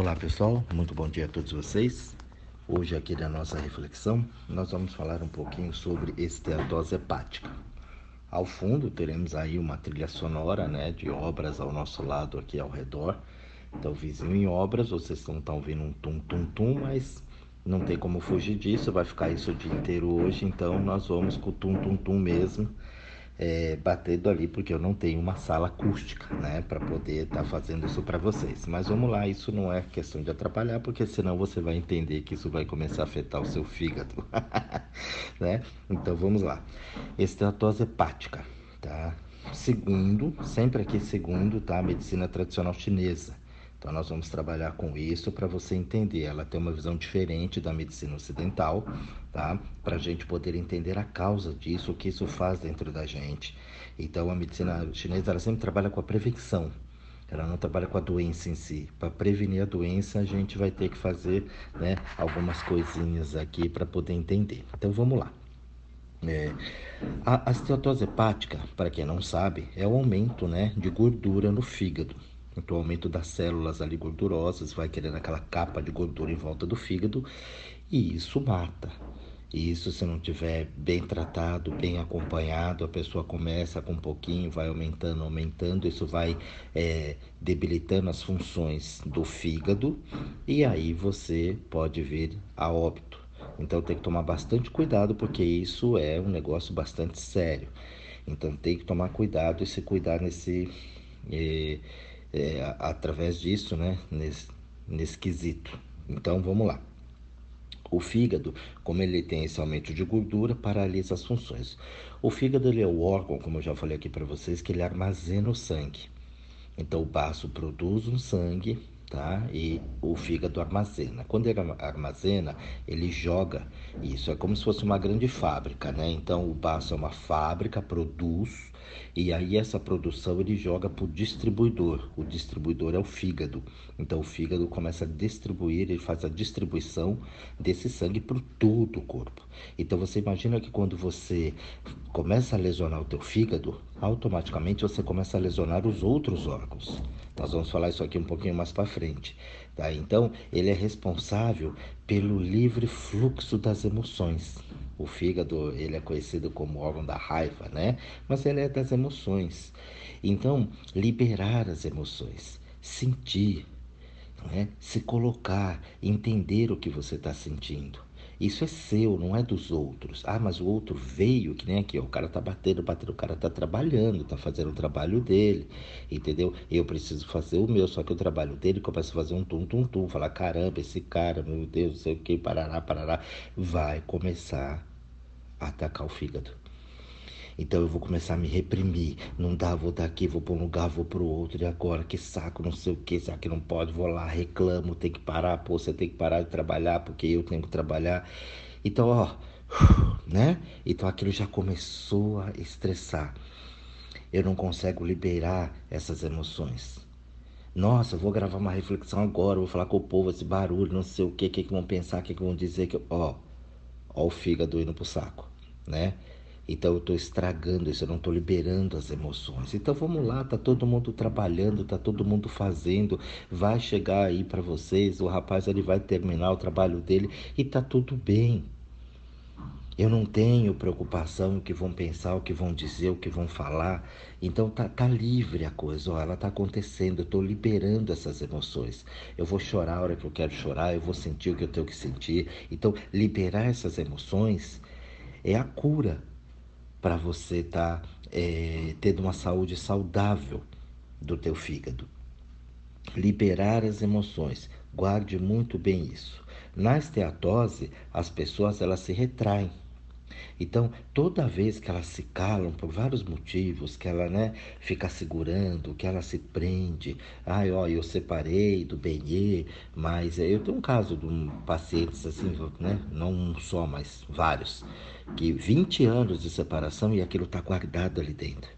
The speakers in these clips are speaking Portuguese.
Olá pessoal, muito bom dia a todos vocês. Hoje aqui na nossa reflexão nós vamos falar um pouquinho sobre esteatose hepática. Ao fundo teremos aí uma trilha sonora né, de obras ao nosso lado aqui ao redor. Então vizinho em obras, vocês não estão ouvindo um tum-tum-tum, mas não tem como fugir disso, vai ficar isso o dia inteiro hoje, então nós vamos com o tum-tum-tum mesmo é, batendo ali, porque eu não tenho uma sala acústica, né, para poder estar tá fazendo isso para vocês. Mas vamos lá, isso não é questão de atrapalhar, porque senão você vai entender que isso vai começar a afetar o seu fígado, né? Então vamos lá. Esteatose hepática, tá? Segundo, sempre aqui segundo, tá? Medicina tradicional chinesa. Então nós vamos trabalhar com isso para você entender. Ela tem uma visão diferente da medicina ocidental, tá? Para a gente poder entender a causa disso, o que isso faz dentro da gente. Então a medicina chinesa ela sempre trabalha com a prevenção. Ela não trabalha com a doença em si. Para prevenir a doença, a gente vai ter que fazer né, algumas coisinhas aqui para poder entender. Então vamos lá. É, a esteatose hepática, para quem não sabe, é o aumento né, de gordura no fígado. O aumento das células ali gordurosas vai querendo aquela capa de gordura em volta do fígado e isso mata. E isso, se não tiver bem tratado, bem acompanhado, a pessoa começa com um pouquinho, vai aumentando, aumentando, isso vai é, debilitando as funções do fígado e aí você pode vir a óbito. Então tem que tomar bastante cuidado porque isso é um negócio bastante sério. Então tem que tomar cuidado e se cuidar nesse. Eh, é, através disso, né, nesse, nesse quesito. Então vamos lá. O fígado, como ele tem esse aumento de gordura, paralisa as funções. O fígado ele é o órgão, como eu já falei aqui para vocês, que ele armazena o sangue. Então o baço produz um sangue tá? E o fígado armazena. Quando ele armazena, ele joga. Isso é como se fosse uma grande fábrica, né? Então o baço é uma fábrica, produz e aí essa produção ele joga para o distribuidor. O distribuidor é o fígado. Então o fígado começa a distribuir, ele faz a distribuição desse sangue para todo o corpo. Então você imagina que quando você começa a lesionar o teu fígado, automaticamente você começa a lesionar os outros órgãos. Nós vamos falar isso aqui um pouquinho mais para frente. Tá? Então, ele é responsável pelo livre fluxo das emoções. O fígado, ele é conhecido como órgão da raiva, né? Mas ele é das emoções. Então, liberar as emoções, sentir, né? se colocar, entender o que você está sentindo. Isso é seu, não é dos outros. Ah, mas o outro veio, que nem aqui, ó, o cara tá batendo, batendo, o cara tá trabalhando, tá fazendo o trabalho dele, entendeu? Eu preciso fazer o meu, só que o trabalho dele começa a fazer um tum, tum, tum, falar, caramba, esse cara, meu Deus, sei o que, parará, parará, vai começar atacar o fígado. Então eu vou começar a me reprimir. Não dá, vou daqui, vou para um lugar, vou para o outro. E agora, que saco, não sei o que, será que não pode? Vou lá, reclamo, tem que parar. Pô, você tem que parar de trabalhar porque eu tenho que trabalhar. Então, ó, né? Então aquilo já começou a estressar. Eu não consigo liberar essas emoções. Nossa, vou gravar uma reflexão agora, vou falar com o povo, esse barulho, não sei o que, o que, que vão pensar, o que, que vão dizer. Que... Ó, ó o fígado indo pro saco, né? Então eu estou estragando isso, eu não estou liberando as emoções. Então vamos lá, tá todo mundo trabalhando, tá todo mundo fazendo, vai chegar aí para vocês, o rapaz ele vai terminar o trabalho dele e tá tudo bem. Eu não tenho preocupação o que vão pensar, o que vão dizer, o que vão falar. Então tá, tá livre a coisa, ó, ela tá acontecendo, eu tô liberando essas emoções. Eu vou chorar a hora que eu quero chorar, eu vou sentir o que eu tenho que sentir. Então, liberar essas emoções é a cura para você estar tá, é, tendo uma saúde saudável do teu fígado. Liberar as emoções, guarde muito bem isso. Na esteatose, as pessoas elas se retraem. Então, toda vez que elas se calam por vários motivos, que ela né, fica segurando, que ela se prende, ai, ó, eu separei do Benê, mas eu tenho um caso de um paciente assim, né, não um só, mas vários, que 20 anos de separação e aquilo está guardado ali dentro.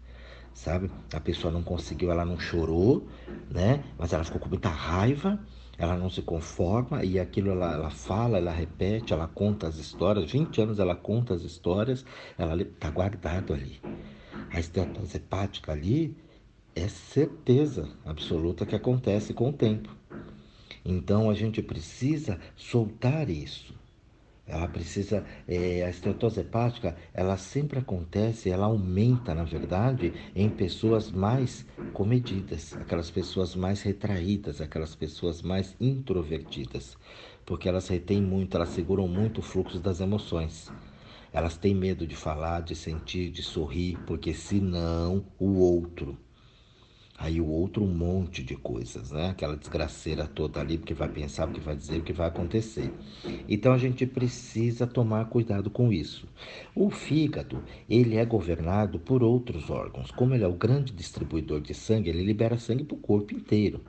Sabe? A pessoa não conseguiu, ela não chorou, né? Mas ela ficou com muita raiva, ela não se conforma e aquilo ela, ela fala, ela repete, ela conta as histórias. 20 anos ela conta as histórias, ela está guardado ali. A esteatose hepática ali é certeza absoluta que acontece com o tempo. Então a gente precisa soltar isso. Ela precisa, é, a esteatose hepática, ela sempre acontece, ela aumenta, na verdade, em pessoas mais comedidas, aquelas pessoas mais retraídas, aquelas pessoas mais introvertidas, porque elas retêm muito, elas seguram muito o fluxo das emoções. Elas têm medo de falar, de sentir, de sorrir, porque senão o outro Aí o outro um monte de coisas, né? Aquela desgraceira toda ali, porque vai pensar o que vai dizer, o que vai acontecer. Então a gente precisa tomar cuidado com isso. O fígado, ele é governado por outros órgãos. Como ele é o grande distribuidor de sangue, ele libera sangue para o corpo inteiro.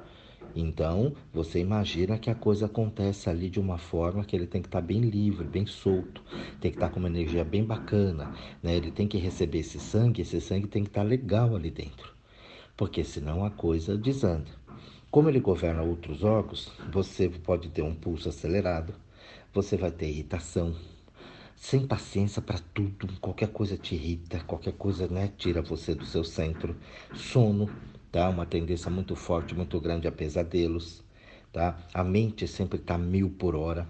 Então, você imagina que a coisa acontece ali de uma forma que ele tem que estar tá bem livre, bem solto, tem que estar tá com uma energia bem bacana, né? Ele tem que receber esse sangue, esse sangue tem que estar tá legal ali dentro porque senão a coisa desanda. Como ele governa outros órgãos, você pode ter um pulso acelerado, você vai ter irritação, sem paciência para tudo, qualquer coisa te irrita, qualquer coisa né, tira você do seu centro, sono, tá? Uma tendência muito forte, muito grande a pesadelos, tá? A mente sempre está mil por hora,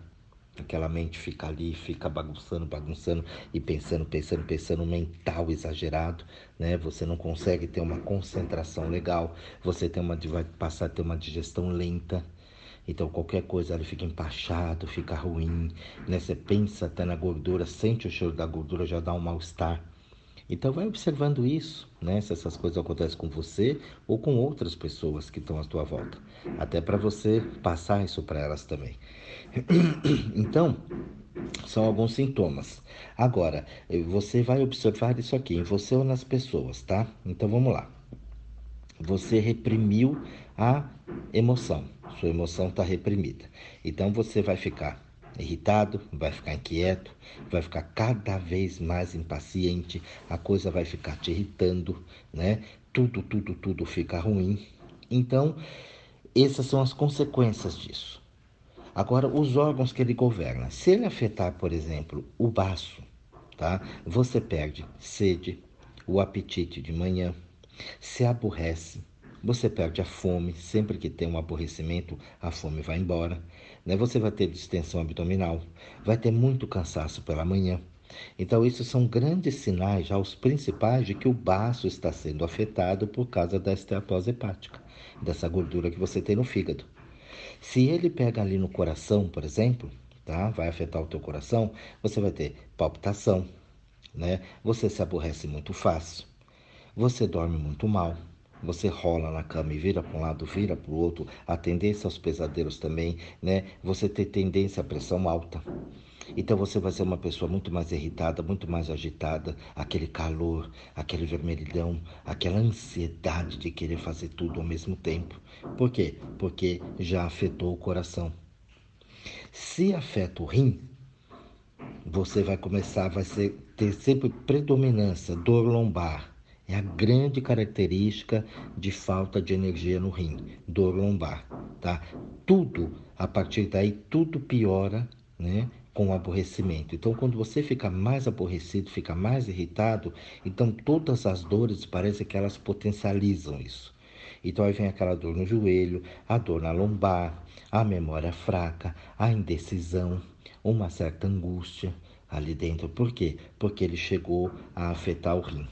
Aquela mente fica ali, fica bagunçando, bagunçando e pensando, pensando, pensando, mental exagerado, né? Você não consegue ter uma concentração legal, você tem uma, vai passar a ter uma digestão lenta. Então qualquer coisa ali fica empachado, fica ruim, né? Você pensa até na gordura, sente o cheiro da gordura, já dá um mal-estar. Então vai observando isso, né? Se essas coisas acontecem com você ou com outras pessoas que estão à tua volta, até para você passar isso para elas também. Então, são alguns sintomas. Agora, você vai observar isso aqui em você ou nas pessoas, tá? Então vamos lá. Você reprimiu a emoção, sua emoção está reprimida. Então você vai ficar irritado, vai ficar inquieto, vai ficar cada vez mais impaciente, a coisa vai ficar te irritando, né? Tudo, tudo, tudo fica ruim. Então, essas são as consequências disso. Agora, os órgãos que ele governa. Se ele afetar, por exemplo, o baço, tá? Você perde sede, o apetite de manhã, se aborrece, você perde a fome, sempre que tem um aborrecimento, a fome vai embora. Né? Você vai ter distensão abdominal, vai ter muito cansaço pela manhã. Então, esses são grandes sinais, já os principais, de que o baço está sendo afetado por causa da esteatose hepática, dessa gordura que você tem no fígado. Se ele pega ali no coração, por exemplo, tá? Vai afetar o teu coração, você vai ter palpitação, né? Você se aborrece muito fácil, você dorme muito mal, você rola na cama e vira para um lado, vira para o outro, a tendência aos pesadelos também, né? Você tem tendência à pressão alta. Então você vai ser uma pessoa muito mais irritada, muito mais agitada, aquele calor, aquele vermelhidão, aquela ansiedade de querer fazer tudo ao mesmo tempo. Por quê? Porque já afetou o coração. Se afeta o rim, você vai começar, vai ser, ter sempre predominância, dor lombar, é a grande característica de falta de energia no rim, dor lombar, tá? Tudo, a partir daí, tudo piora, né? Com o aborrecimento. Então, quando você fica mais aborrecido, fica mais irritado, então todas as dores parece que elas potencializam isso. Então aí vem aquela dor no joelho, a dor na lombar, a memória fraca, a indecisão, uma certa angústia ali dentro. Por quê? Porque ele chegou a afetar o rim.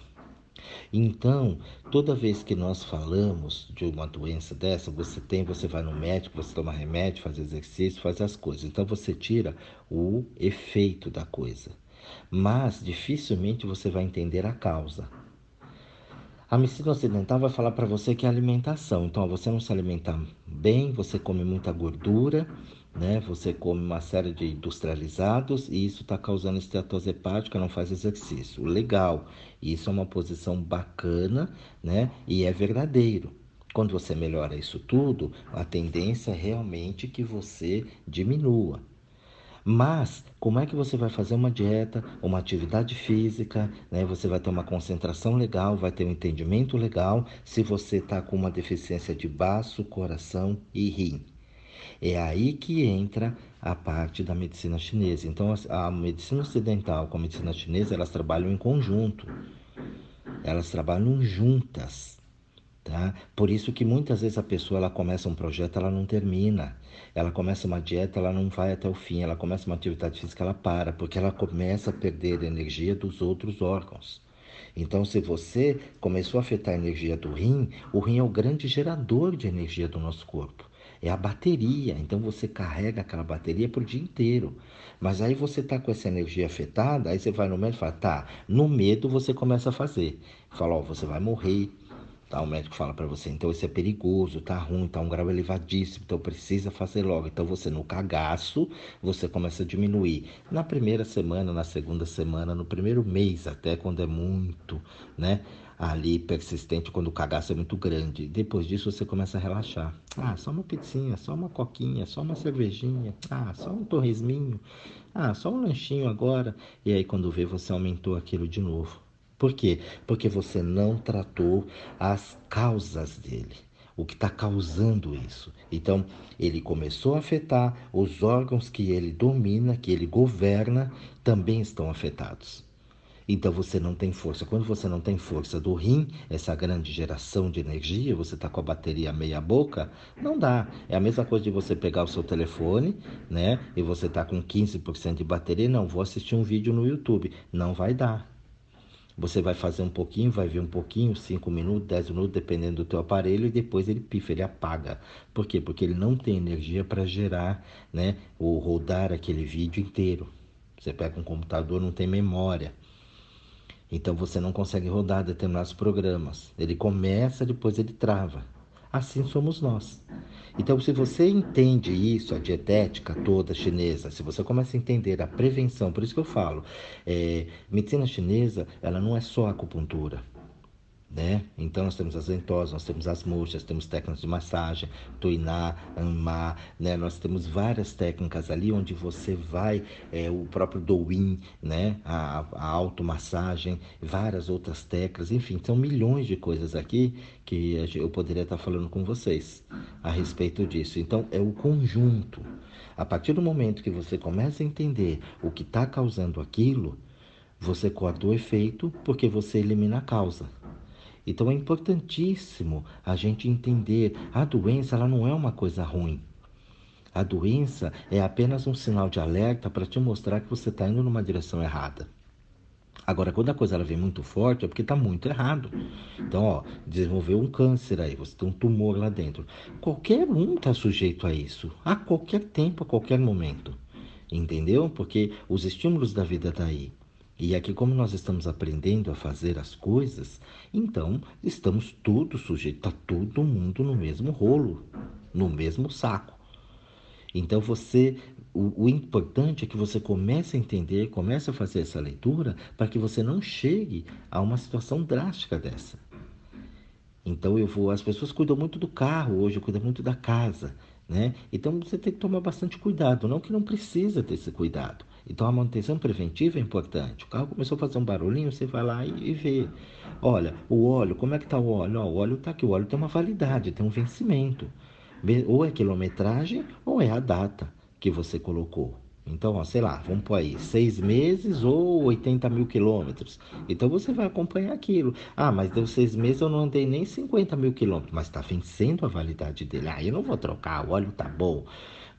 Então, toda vez que nós falamos de uma doença dessa, você tem, você vai no médico, você toma remédio, faz exercício, faz as coisas. Então você tira o efeito da coisa. Mas dificilmente você vai entender a causa. A medicina ocidental vai falar para você que é alimentação. Então, você não se alimenta bem, você come muita gordura, né? Você come uma série de industrializados e isso está causando esteatose hepática, não faz exercício. Legal, isso é uma posição bacana, né? E é verdadeiro. Quando você melhora isso tudo, a tendência é realmente que você diminua. Mas como é que você vai fazer uma dieta, uma atividade física, né? Você vai ter uma concentração legal, vai ter um entendimento legal se você está com uma deficiência de baço, coração e rim. É aí que entra a parte da medicina chinesa. Então, a medicina ocidental com a medicina chinesa, elas trabalham em conjunto. Elas trabalham juntas, Tá? Por isso que muitas vezes a pessoa ela começa um projeto, ela não termina. Ela começa uma dieta, ela não vai até o fim. Ela começa uma atividade física, ela para, porque ela começa a perder a energia dos outros órgãos. Então, se você começou a afetar a energia do rim, o rim é o grande gerador de energia do nosso corpo. É a bateria. Então, você carrega aquela bateria por dia inteiro. Mas aí você está com essa energia afetada, aí você vai no médico e fala, tá, no medo você começa a fazer. Fala, ó, você vai morrer, Tá? O médico fala para você, então isso é perigoso, tá ruim, tá um grau elevadíssimo, então precisa fazer logo. Então você no cagaço, você começa a diminuir. Na primeira semana, na segunda semana, no primeiro mês, até quando é muito, né? Ali persistente, quando o cagaço é muito grande. Depois disso você começa a relaxar. Ah, só uma pizzinha, só uma coquinha, só uma cervejinha. Ah, só um torresminho. Ah, só um lanchinho agora. E aí quando vê, você aumentou aquilo de novo. Por quê? Porque você não tratou as causas dele, o que está causando isso. Então, ele começou a afetar, os órgãos que ele domina, que ele governa, também estão afetados. Então você não tem força. Quando você não tem força do rim, essa grande geração de energia, você está com a bateria meia boca, não dá. É a mesma coisa de você pegar o seu telefone, né? E você está com 15% de bateria, não, vou assistir um vídeo no YouTube. Não vai dar. Você vai fazer um pouquinho, vai ver um pouquinho, 5 minutos, 10 minutos, dependendo do teu aparelho, e depois ele pifa, ele apaga. Por quê? Porque ele não tem energia para gerar, né, ou rodar aquele vídeo inteiro. Você pega um computador, não tem memória. Então você não consegue rodar determinados programas. Ele começa, depois ele trava. Assim somos nós. Então, se você entende isso, a dietética toda chinesa, se você começa a entender a prevenção, por isso que eu falo, é, medicina chinesa, ela não é só acupuntura. Né? Então nós temos as ventosas, nós temos as murchas, temos técnicas de massagem, tuiná, amá, né? Nós temos várias técnicas ali onde você vai, é, o próprio douyin, né? A, a automassagem, várias outras técnicas, enfim, são milhões de coisas aqui que eu poderia estar falando com vocês a respeito disso. Então é o conjunto. A partir do momento que você começa a entender o que está causando aquilo, você corta o efeito porque você elimina a causa. Então é importantíssimo a gente entender a doença ela não é uma coisa ruim. A doença é apenas um sinal de alerta para te mostrar que você está indo numa direção errada. Agora, quando a coisa ela vem muito forte, é porque está muito errado. Então, ó, desenvolveu um câncer aí, você tem um tumor lá dentro. Qualquer um está sujeito a isso, a qualquer tempo, a qualquer momento. Entendeu? Porque os estímulos da vida estão tá aí. E aqui, como nós estamos aprendendo a fazer as coisas, então estamos todos sujeitos, está todo mundo no mesmo rolo, no mesmo saco. Então você, o, o, importante é que você comece a entender, comece a fazer essa leitura para que você não chegue a uma situação drástica dessa. Então eu vou, as pessoas cuidam muito do carro hoje, cuidam muito da casa, né? Então você tem que tomar bastante cuidado, não que não precisa ter esse cuidado, então a manutenção preventiva é importante. O carro começou a fazer um barulhinho, você vai lá e, e vê. Olha, o óleo, como é que está o óleo? o óleo está aqui, o óleo tem uma validade, tem um vencimento. Ou é quilometragem ou é a data que você colocou. Então, ó, sei lá, vamos pôr aí, seis meses ou 80 mil quilômetros. Então você vai acompanhar aquilo. Ah, mas deu seis meses, eu não andei nem 50 mil quilômetros, mas está vencendo a validade dele. Ah, eu não vou trocar, o óleo tá bom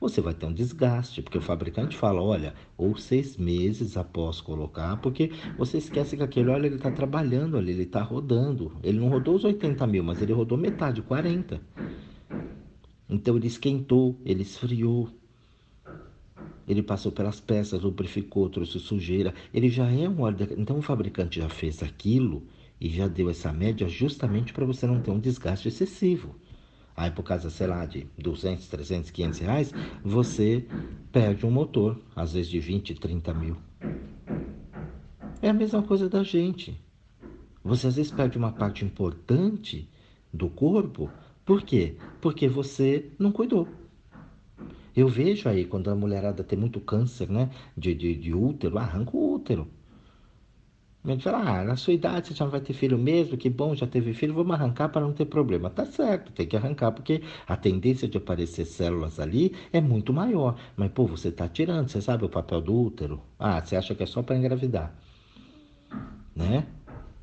você vai ter um desgaste, porque o fabricante fala, olha, ou seis meses após colocar, porque você esquece que aquele óleo está trabalhando ali, ele está rodando. Ele não rodou os 80 mil, mas ele rodou metade, 40. Então ele esquentou, ele esfriou. Ele passou pelas peças, lubrificou, trouxe sujeira. Ele já é um óleo. De... Então o fabricante já fez aquilo e já deu essa média justamente para você não ter um desgaste excessivo. Aí por causa, sei lá, de 200, 300, 500 reais, você perde um motor, às vezes de 20, 30 mil. É a mesma coisa da gente. Você às vezes perde uma parte importante do corpo. Por quê? Porque você não cuidou. Eu vejo aí quando a mulherada tem muito câncer, né? De, de, de útero, arranca o útero. A gente fala, ah, na sua idade você já vai ter filho mesmo, que bom, já teve filho, vamos arrancar para não ter problema. Tá certo, tem que arrancar, porque a tendência de aparecer células ali é muito maior. Mas, pô, você está tirando, você sabe o papel do útero? Ah, você acha que é só para engravidar, né?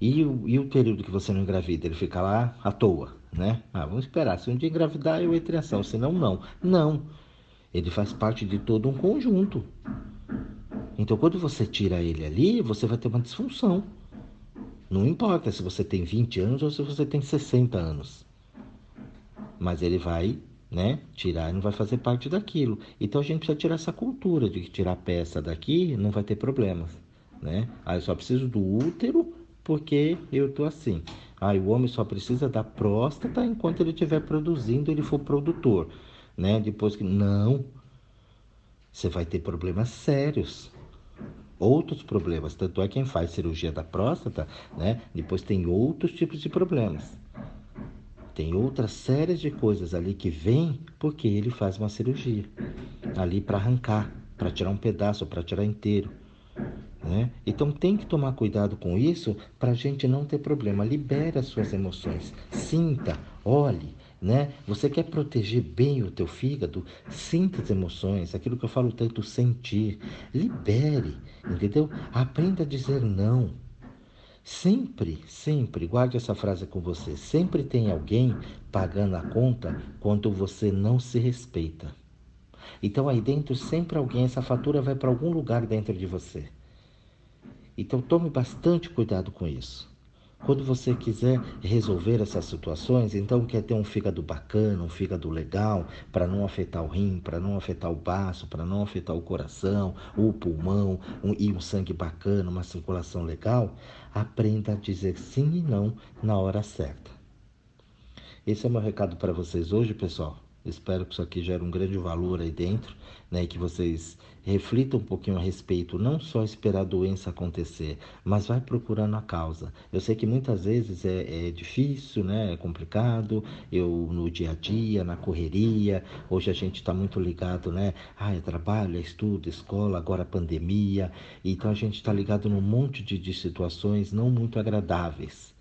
E o, e o período que você não engravida, ele fica lá à toa. né? Ah, vamos esperar. Se um dia engravidar, eu entre em ação. Senão, não. Não. Ele faz parte de todo um conjunto. Então, quando você tira ele ali, você vai ter uma disfunção. Não importa se você tem 20 anos ou se você tem 60 anos. Mas ele vai, né, tirar e não vai fazer parte daquilo. Então a gente precisa tirar essa cultura de que tirar peça daqui não vai ter problemas, né? Ah, eu só preciso do útero porque eu tô assim. Ah, o homem só precisa da próstata enquanto ele estiver produzindo, ele for produtor, né? Depois que não, você vai ter problemas sérios outros problemas. Tanto é quem faz cirurgia da próstata, né? Depois tem outros tipos de problemas. Tem outras séries de coisas ali que vêm porque ele faz uma cirurgia ali para arrancar, para tirar um pedaço, para tirar inteiro. Né? Então tem que tomar cuidado com isso para a gente não ter problema. Libere as suas emoções, sinta, olhe, né? Você quer proteger bem o teu fígado? Sinta as emoções, aquilo que eu falo tanto sentir. Libere, entendeu? Aprenda a dizer não. Sempre, sempre, guarde essa frase com você. Sempre tem alguém pagando a conta quando você não se respeita. Então aí dentro sempre alguém, essa fatura vai para algum lugar dentro de você. Então tome bastante cuidado com isso. Quando você quiser resolver essas situações, então quer ter um fígado bacana, um fígado legal, para não afetar o rim, para não afetar o baço, para não afetar o coração, o pulmão, um, e um sangue bacana, uma circulação legal, aprenda a dizer sim e não na hora certa. Esse é o meu recado para vocês hoje, pessoal. Espero que isso aqui gere um grande valor aí dentro, né? E que vocês reflitam um pouquinho a respeito, não só esperar a doença acontecer, mas vai procurando a causa. Eu sei que muitas vezes é, é difícil, né? É complicado. Eu no dia a dia, na correria, hoje a gente está muito ligado, né? Ah, é trabalho, é estudo, escola, agora pandemia. Então a gente está ligado num monte de, de situações não muito agradáveis.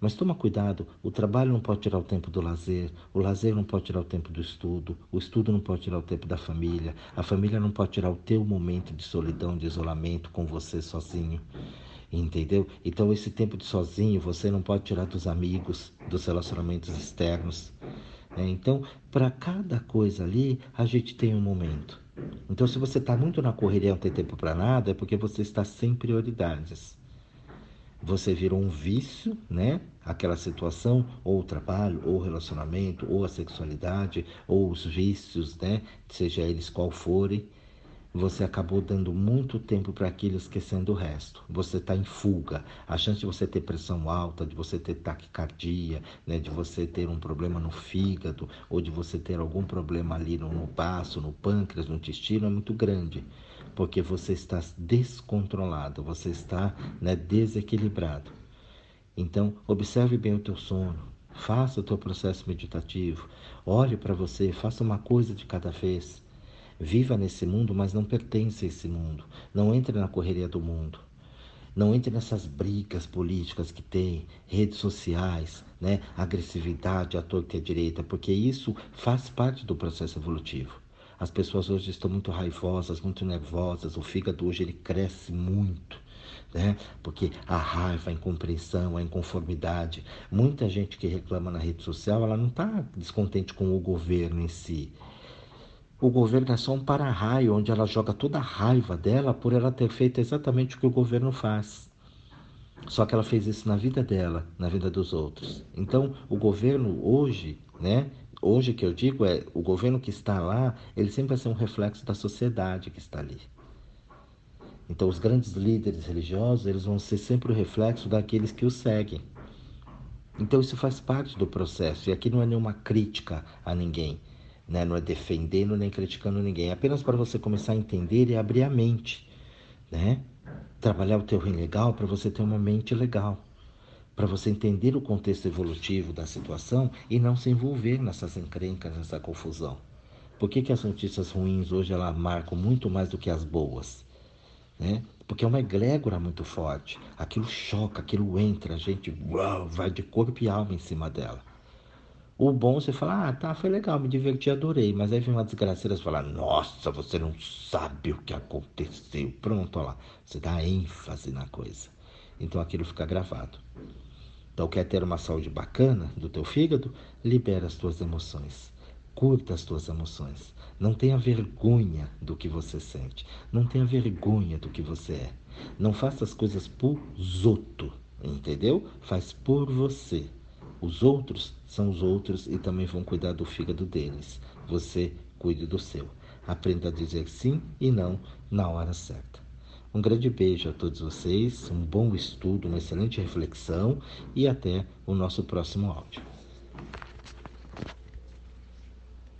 Mas toma cuidado, o trabalho não pode tirar o tempo do lazer, o lazer não pode tirar o tempo do estudo, o estudo não pode tirar o tempo da família, a família não pode tirar o teu momento de solidão, de isolamento com você sozinho. Entendeu? Então esse tempo de sozinho você não pode tirar dos amigos, dos relacionamentos externos. É, então, para cada coisa ali, a gente tem um momento. Então, se você está muito na correria e não tem tempo para nada, é porque você está sem prioridades você virou um vício, né? Aquela situação, ou o trabalho, ou o relacionamento, ou a sexualidade, ou os vícios, né? Seja eles qual forem, você acabou dando muito tempo para aquilo, esquecendo o resto. Você está em fuga. A chance de você ter pressão alta, de você ter taquicardia, né? de você ter um problema no fígado, ou de você ter algum problema ali no, no baço, no pâncreas, no intestino, é muito grande porque você está descontrolado, você está né, desequilibrado. Então, observe bem o teu sono, faça o teu processo meditativo, olhe para você, faça uma coisa de cada vez. Viva nesse mundo, mas não pertence a esse mundo. Não entre na correria do mundo. Não entre nessas brigas políticas que tem, redes sociais, né, agressividade à torta e à direita, porque isso faz parte do processo evolutivo. As pessoas hoje estão muito raivosas, muito nervosas, o fígado hoje ele cresce muito. Né? Porque a raiva, a incompreensão, a inconformidade. Muita gente que reclama na rede social, ela não está descontente com o governo em si. O governo é só um para-raio, onde ela joga toda a raiva dela por ela ter feito exatamente o que o governo faz. Só que ela fez isso na vida dela, na vida dos outros. Então, o governo hoje, né, hoje que eu digo é o governo que está lá, ele sempre vai ser um reflexo da sociedade que está ali. Então os grandes líderes religiosos, eles vão ser sempre o reflexo daqueles que o seguem. Então isso faz parte do processo. E aqui não é nenhuma crítica a ninguém, né? não é defendendo nem criticando ninguém. É apenas para você começar a entender e abrir a mente, né? Trabalhar o teu rim legal para você ter uma mente legal para você entender o contexto evolutivo da situação e não se envolver nessas encrencas, nessa confusão. Por que, que as notícias ruins hoje elas marcam muito mais do que as boas? Né? Porque é uma egrégora muito forte. Aquilo choca, aquilo entra, a gente uau, vai de corpo e alma em cima dela. O bom você fala, ah, tá, foi legal, me diverti, adorei. Mas aí vem uma desgraceira e fala, nossa, você não sabe o que aconteceu. Pronto, olha lá. Você dá ênfase na coisa. Então aquilo fica gravado. Então, quer ter uma saúde bacana do teu fígado? Libera as tuas emoções. Curta as tuas emoções. Não tenha vergonha do que você sente. Não tenha vergonha do que você é. Não faça as coisas por zoto, entendeu? Faz por você. Os outros são os outros e também vão cuidar do fígado deles. Você cuide do seu. Aprenda a dizer sim e não na hora certa. Um grande beijo a todos vocês, um bom estudo, uma excelente reflexão e até o nosso próximo áudio.